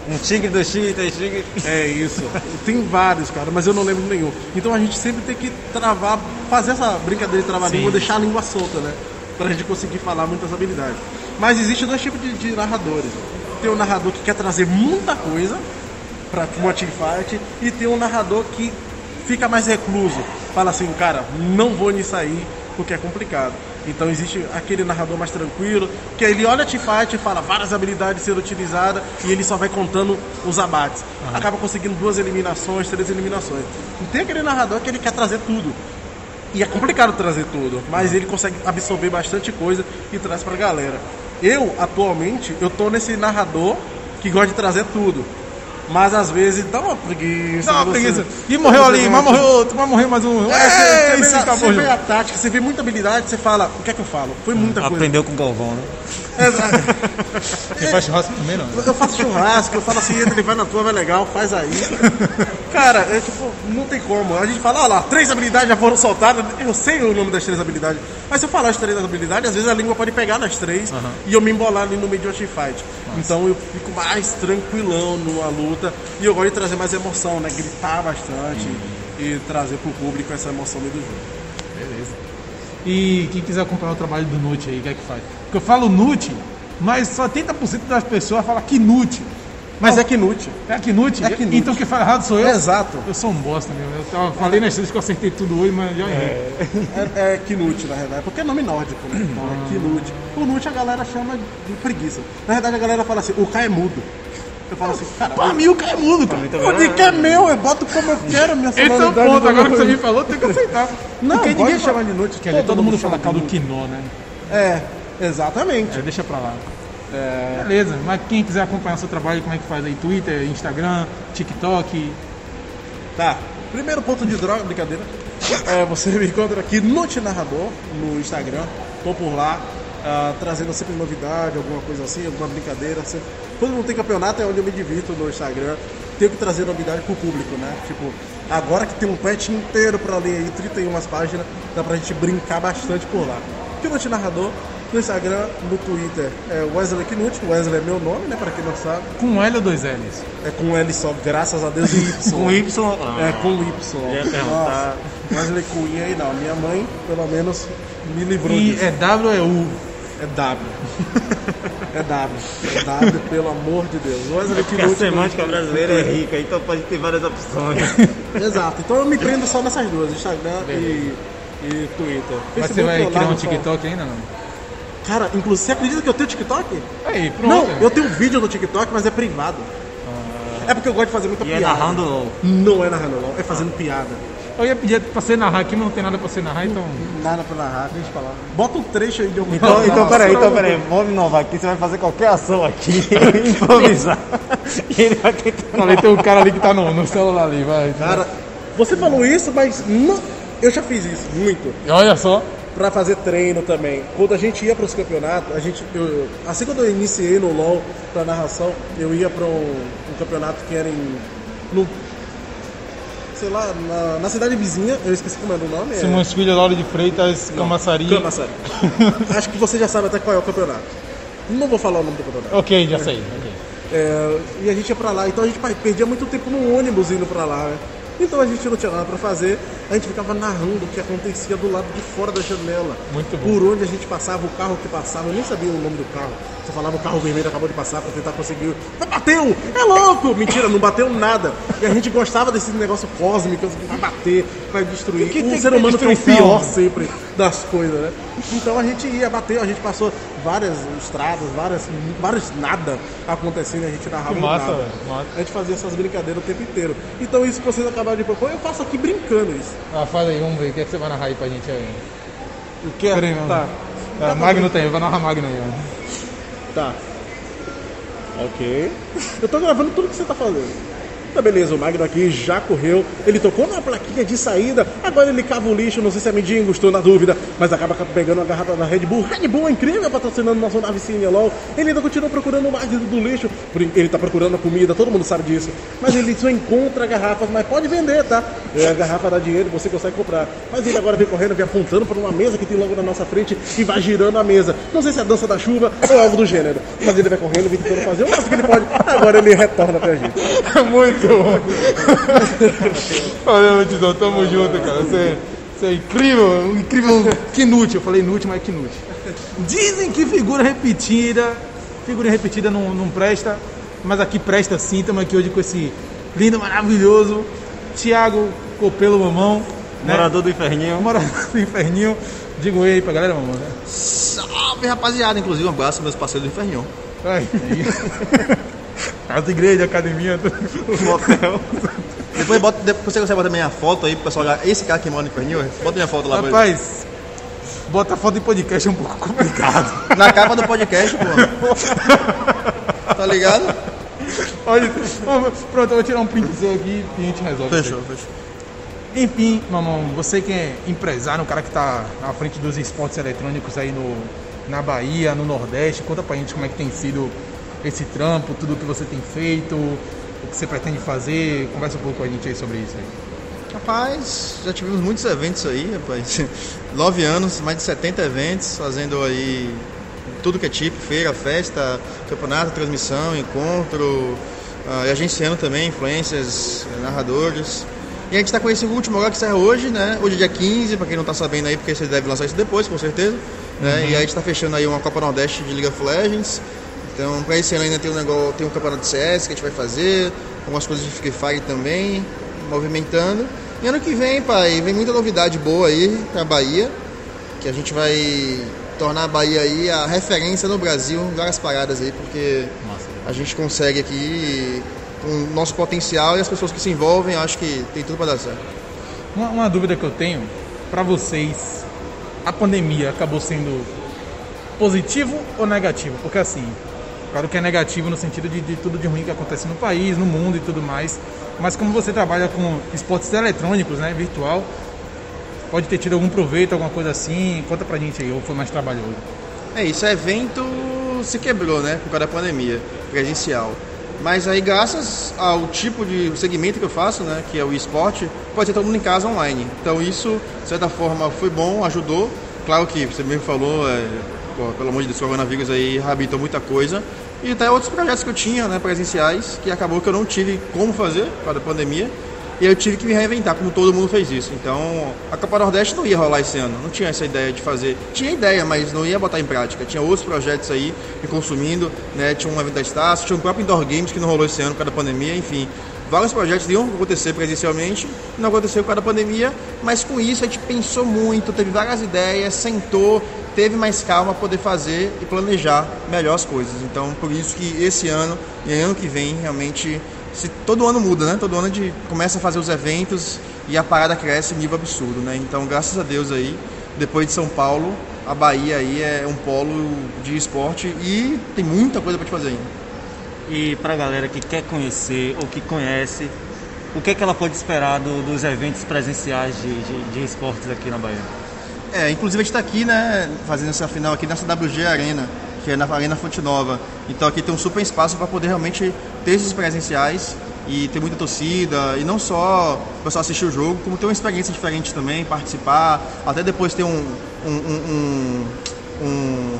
Um tigre do tigre, três tigres. É isso. Tem vários, cara, mas eu não lembro nenhum. Então a gente sempre tem que travar, fazer essa brincadeira de travar-língua, deixar a língua solta, né? Pra gente conseguir falar muitas habilidades. Mas existe dois tipos de, de narradores. Tem o narrador que quer trazer muita coisa pra uma teamfight e tem um narrador que fica mais recluso. Fala assim, cara, não vou nisso aí porque é complicado. Então existe aquele narrador mais tranquilo, que ele olha a teamfight e fala várias habilidades sendo utilizadas e ele só vai contando os abates. Uhum. Acaba conseguindo duas eliminações, três eliminações. E tem aquele narrador que ele quer trazer tudo. E é complicado trazer tudo, mas ele consegue absorver bastante coisa e traz pra galera. Eu, atualmente, eu tô nesse narrador que gosta de trazer tudo. Mas às vezes dá uma preguiça. Dá uma preguiça. E morreu ali, mas morreu outro, mas morreu mais um. É, é, você, você vê a tática, você vê muita habilidade, você fala, o que é que eu falo? Foi muita Aprendeu coisa. Aprendeu com o Galvão, né? Exato. (laughs) Você faz churrasco também, não? Eu faço churrasco, eu falo assim, ele vai na tua, vai legal, faz aí. (laughs) Cara, é tipo, não tem como. A gente fala, olha lá, três habilidades já foram soltadas, eu sei o nome das três habilidades. Mas se eu falar as três habilidades, às vezes a língua pode pegar nas três uhum. e eu me embolar ali no meio de uma fight. Então eu fico mais tranquilão numa luta e eu gosto de trazer mais emoção, né? Gritar bastante uhum. e trazer pro público essa emoção do jogo. Beleza. E quem quiser acompanhar o trabalho do Nute aí, o que é que faz? Porque eu falo Nute, mas só 30% das pessoas falam Knut. Mas é Knut. É Knut? É Knut. Então quem fala errado sou eu? É exato. Eu sou um bosta mesmo. Eu tava, falei nas vezes que eu acertei tudo hoje, mas já errei. É, é, é Knut, na verdade. Porque é nome nórdico, né? Então é ah. Knut. O Knut a galera chama de preguiça. Na verdade a galera fala assim, o K é mudo. Eu falo assim, cara, pra mim o K é mudo, cara. O Nick é meu, eu boto como eu quero, minha Esse é o ponto, agora que você me falou, tem que aceitar. Não, Porque ninguém chama de Knut. Todo, todo mundo fala caldo quinó, né? É, exatamente. É, deixa pra lá. É... Beleza, mas quem quiser acompanhar seu trabalho, como é que faz aí? Twitter, Instagram, TikTok? Tá, primeiro ponto de droga, brincadeira. É, você me encontra aqui no Narrador, no Instagram. Tô por lá, uh, trazendo sempre novidade, alguma coisa assim, alguma brincadeira. Sempre... Quando não tem campeonato é onde eu me divirto no Instagram. Tenho que trazer novidade pro público, né? Tipo, agora que tem um patch inteiro pra ler aí, 31 páginas, dá pra gente brincar bastante por lá. No Narrador, No Instagram, no Twitter é Wesley Knut. Wesley é meu nome, né? Pra quem não sabe. Com L ou dois L's? É com L só, graças a Deus, e Y. Com Y? Ah, É com Y. Nossa, Wesley Cunha aí não. Minha mãe, pelo menos, me livrou E disso. é W ou é U? É W. (laughs) É W. É W, pelo amor de Deus. Wesley Porque a Knut. semântica brasileira é rica, então pode ter várias opções. (laughs) Exato. Então eu me prendo só nessas duas, Instagram e, e Twitter. Mas você vai criar um largo só. TikTok ainda não? Cara, inclusive, você acredita que eu tenho TikTok? Aí, pronto. Não, eu tenho um vídeo no TikTok, mas é privado. É porque eu gosto de fazer muita E é piada. narrando LOL. Não é narrando, não. É fazendo piada. Eu ia pedir pra você narrar aqui, mas não tem nada pra você narrar, então. Nada pra narrar, deixa eu falar. Bota um trecho aí de algum Então, (laughs) então peraí, então peraí, vamos inovar aqui, você vai fazer qualquer ação aqui, (laughs) improvisar. E (laughs) ele vai tentar. Ali tem um cara ali que tá no, no celular ali, vai. Cara, você falou isso, mas não... eu já fiz isso muito. Olha só. Pra fazer treino também. Quando a gente ia pros campeonatos, a gente, eu- assim quando eu iniciei no LoL pra narração, eu ia pra um, um campeonato que era em. No, sei lá, na, na cidade vizinha, eu esqueci como era o nome. é- Simões Filho, Lauro de Freitas, Camaçari. Camaçari. (laughs) Acho que você já sabe até qual é o campeonato. Não vou falar o nome do campeonato. Ok, já sei. ok. É, e a gente ia pra lá, então a gente perdia muito tempo no ônibus indo pra lá, né? Então a gente não tinha nada pra fazer, a gente ficava narrando o que acontecia do lado de fora da janela. Muito bom. Por onde a gente passava, o carro que passava, eu nem sabia o nome do carro. Você falava o carro vermelho acabou de passar pra tentar conseguir. Mas bateu! É louco! Mentira, não bateu nada. E a gente gostava desse negócio cósmico, vai bater, vai destruir. que o tem ser que ter humano tem o destruição? pior sempre das coisas, né? Então a gente ia, bateu, a gente passou várias estradas, várias, vários nada acontecendo, a gente narrava Que massa, nada. massa. A gente fazia essas brincadeiras o tempo inteiro. Então isso que vocês acabaram de propor, eu faço aqui brincando isso. Ah, fala aí, vamos ver. O que, é que você vai narrar aí pra gente aí? O que é? Peraí, vamos. Tá, Magno tem, vai narrar Magno aí, ó. tá. Ok. Eu tô gravando tudo que você tá fazendo. Tá beleza, o Magno aqui já correu, ele tocou na plaquinha de saída, agora ele cava o lixo, não sei se é mendigo, estou na dúvida, mas acaba pegando a garrafa da Red Bull. Red Bull é incrível patrocinando nosso nave Cine. Ele ainda continua procurando mais dentro do lixo, ele tá procurando a comida, todo mundo sabe disso. Mas ele só encontra garrafas, mas pode vender, tá? É, a garrafa dá dinheiro, você consegue comprar. Mas ele agora vem correndo, vem apontando para uma mesa que tem logo na nossa frente e vai girando a mesa. Não sei se é a dança da chuva ou algo do gênero, mas ele vai correndo, vem tentando fazer o máximo que ele pode. Agora ele retorna pra gente. (laughs) Muito bom. Valeu, Tizão, tamo junto, cara. Você, você é incrível, um incrível Knut. Eu falei Nut, mas Knut. Dizem que figura repetida, figura repetida não, não presta, mas aqui presta sim. Estamos aqui hoje com esse lindo, maravilhoso Thiago Copelo Mamão. né? Morador do inferninho. Morador do Inferninho. Diga oi aí pra galera, mamão. Né? Salve, rapaziada. Inclusive, um abraço meus parceiros do Infernion. Aí. (laughs) As igrejas, academia, tudo. (laughs) Motel. Depois, bota, depois você consegue botar minha foto aí pro pessoal olhar. Esse cara que mora no Infernion, bota minha foto lá. Rapaz, botar foto em podcast é um pouco complicado. Na capa do podcast, pô. (laughs) Tá ligado? Olha, pronto, eu vou tirar um print seu aqui e a gente resolve. Fechou, aí. fechou. Enfim, mamão, você que é empresário, um cara que tá à frente dos esportes eletrônicos aí no, na Bahia, no Nordeste, conta pra gente como é que tem sido esse trampo, tudo que você tem feito, o que você pretende fazer, conversa um pouco com a gente aí sobre isso aí. Rapaz, já tivemos muitos eventos aí, rapaz. (laughs) Nove anos, mais de 70 eventos, fazendo aí tudo que é tipo, feira, festa, campeonato, transmissão, encontro, ah, e agenciando também influências, narradores. E a gente está com esse último agora que sai hoje, né? Hoje é dia 15, para quem não está sabendo aí, porque vocês devem lançar isso depois, com certeza. Né? E aí a gente está fechando aí uma Copa Nordeste de League of Legends. Então, para esse ano ainda tem um negócio, tem um campeonato de CS que a gente vai fazer, algumas coisas de Free Fire também, movimentando. E ano que vem, pai, vem muita novidade boa aí pra Bahia, que a gente vai tornar a Bahia aí a referência no Brasil em várias paradas aí, porque a gente consegue aqui com o nosso potencial e as pessoas que se envolvem, acho que tem tudo para dar certo. Uma, uma dúvida que eu tenho para vocês, a pandemia acabou sendo positivo ou negativo? Porque assim, claro que é negativo no sentido de, de tudo de ruim que acontece no país, no mundo e tudo mais. Mas como você trabalha com esportes eletrônicos, né, virtual, pode ter tido algum proveito, alguma coisa assim? Conta pra gente aí, ou foi mais trabalhoso? É isso, o evento se quebrou, né, por causa da pandemia, presencial. Mas aí, graças ao tipo de segmento que eu faço, né, que é o esporte, pode ser todo mundo em casa online. Então isso, de certa forma, foi bom, ajudou. Claro que você mesmo falou, é, pelo amor de Deus, o coronavírus aí reabilitou muita coisa. E até outros projetos que eu tinha, né, presenciais, que acabou que eu não tive como fazer por causa da pandemia. E eu tive que me reinventar, como todo mundo fez isso. Então, a Copa Nordeste não ia rolar esse ano. Não tinha essa ideia de fazer. Tinha ideia, mas não ia botar em prática. Tinha outros projetos aí me consumindo, né? Tinha um evento da Estácio, tinha o próprio Indoor Games que não rolou esse ano por causa da pandemia, enfim. Vários projetos iam acontecer presencialmente, não aconteceu por causa da pandemia, mas com isso a gente pensou muito, teve várias ideias, sentou, teve mais calma para poder fazer e planejar melhor as coisas. Então, por isso que esse ano e ano que vem realmente se todo ano muda, né? Todo ano a gente começa a fazer os eventos e a parada cresce em nível absurdo, né? Então, graças a Deus aí, depois de São Paulo, a Bahia aí é um polo de esporte e tem muita coisa para te fazer ainda. E para a galera que quer conhecer ou que conhece, o que, é que ela pode esperar do, dos eventos presenciais de, de, de, esportes aqui na Bahia? É, inclusive a gente está aqui, né, fazendo essa final aqui nessa WG Arena, que é na Arena Fonte Nova. Então aqui tem um super espaço para poder realmente ter esses presenciais e ter muita torcida e não só o pessoal assistir o jogo, como ter uma experiência diferente também, participar, até depois ter um, um, um, um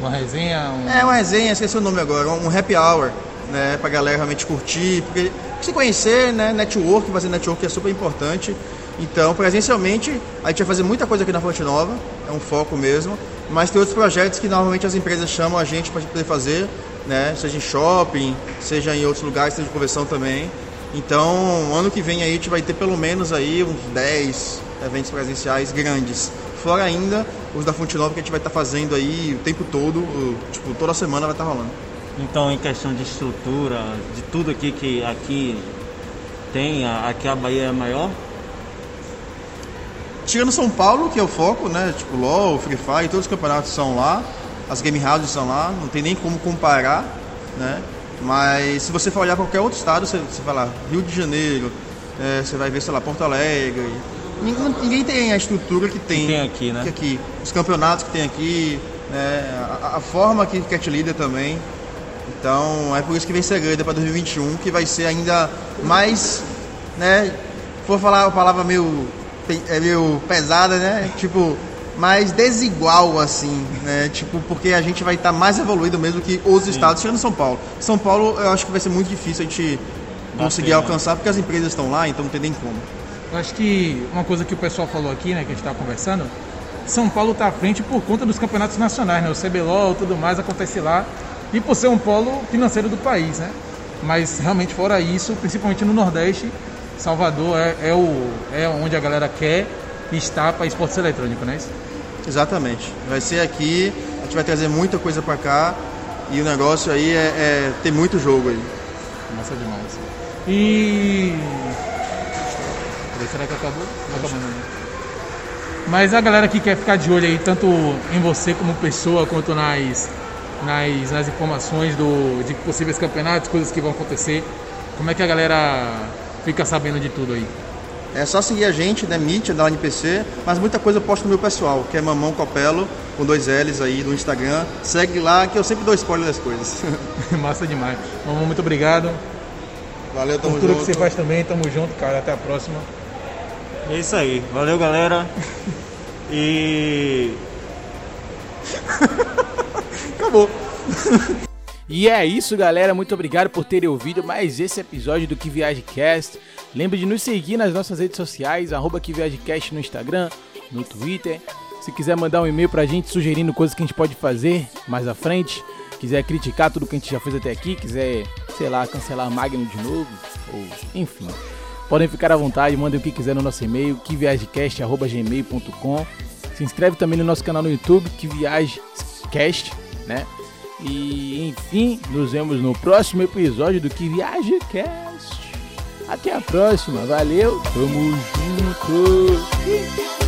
uma resenha? Um... É, uma resenha, esqueci o nome agora, um happy hour, né, pra galera realmente curtir, porque se conhecer, né, network, fazer network é super importante. Então, presencialmente, a gente vai fazer muita coisa aqui na Fonte Nova, é um foco mesmo, mas tem outros projetos que normalmente as empresas chamam a gente para poder fazer, né? Seja em shopping, seja em outros lugares, seja de conversão também. Então, ano que vem aí a gente vai ter pelo menos aí uns 10 eventos presenciais grandes. Fora ainda os da Fonte Nova que a gente vai estar tá fazendo aí o tempo todo, tipo, toda semana vai estar tá rolando. Então, em questão de estrutura, de tudo aqui que aqui tem, aqui a Bahia é maior, Tirando São Paulo, que é o foco, né? Tipo, LoL, Free Fire, todos os campeonatos são lá. As game houses são lá, não tem nem como comparar, né? Mas se você for olhar qualquer outro estado, você, você vai lá, Rio de Janeiro, é, você vai ver, sei lá, Porto Alegre. Ninguém, ninguém tem a estrutura que tem, que tem aqui, né? aqui. Os campeonatos que tem aqui, né? a, a forma que Cat Leader também. Então é por isso que vem segredo para 2021, que vai ser ainda mais, né? For falar a palavra meio é meio pesada, né? Tipo, mais desigual, assim, né? Tipo, porque a gente vai estar tá mais evoluído mesmo que os Sim. estados, tirando São Paulo. São Paulo, eu acho que vai ser muito difícil a gente conseguir alcançar, porque as empresas estão lá, então não tem nem como. Eu acho que uma coisa que o pessoal falou aqui, né, que a gente estava conversando, São Paulo está à frente por conta dos campeonatos nacionais, né? O CBLOL e tudo mais acontece lá, e por ser um polo financeiro do país, né? Mas realmente, fora isso, principalmente no Nordeste, Salvador é, é, o, é onde a galera quer estar para esportes eletrônicos, não é isso? Exatamente. Vai ser aqui, a gente vai trazer muita coisa para cá e o negócio aí é, é ter muito jogo aí. Massa demais. E. Será que acabou? Não acabou, não. Né? Mas a galera que quer ficar de olho aí, tanto em você como pessoa, quanto nas, nas, nas informações do, de possíveis campeonatos, coisas que vão acontecer, como é que a galera fica sabendo de tudo aí? É só seguir a gente, né? Meet, da NPC, mas muita coisa eu posto no meu pessoal, que é Mamão Copelo, com dois L's aí no Instagram. Segue lá que eu sempre dou spoiler das coisas. (laughs) Massa demais. Mamão, muito obrigado. Valeu, tamo Por tudo junto. que você faz também, tamo junto, cara. Até a próxima. É isso aí. Valeu, galera. E. (laughs) Acabou. E é isso, galera. Muito obrigado por terem ouvido mais esse episódio do Que Viagem Cast. Lembre de nos seguir nas nossas redes sociais, arroba Que Viagem Cast no Instagram, no Twitter. Se quiser mandar um e-mail pra gente sugerindo coisas que a gente pode fazer mais à frente, quiser criticar tudo que a gente já fez até aqui, quiser, sei lá, cancelar Magno de novo, ou enfim. Podem ficar à vontade, mandem o que quiser no nosso e-mail, queviagecast.gmail.com Se inscreve também no nosso canal no YouTube, Que Viagem Cast, né? E enfim, nos vemos no próximo episódio do Que Viaja Cast. Até a próxima, valeu, tamo junto.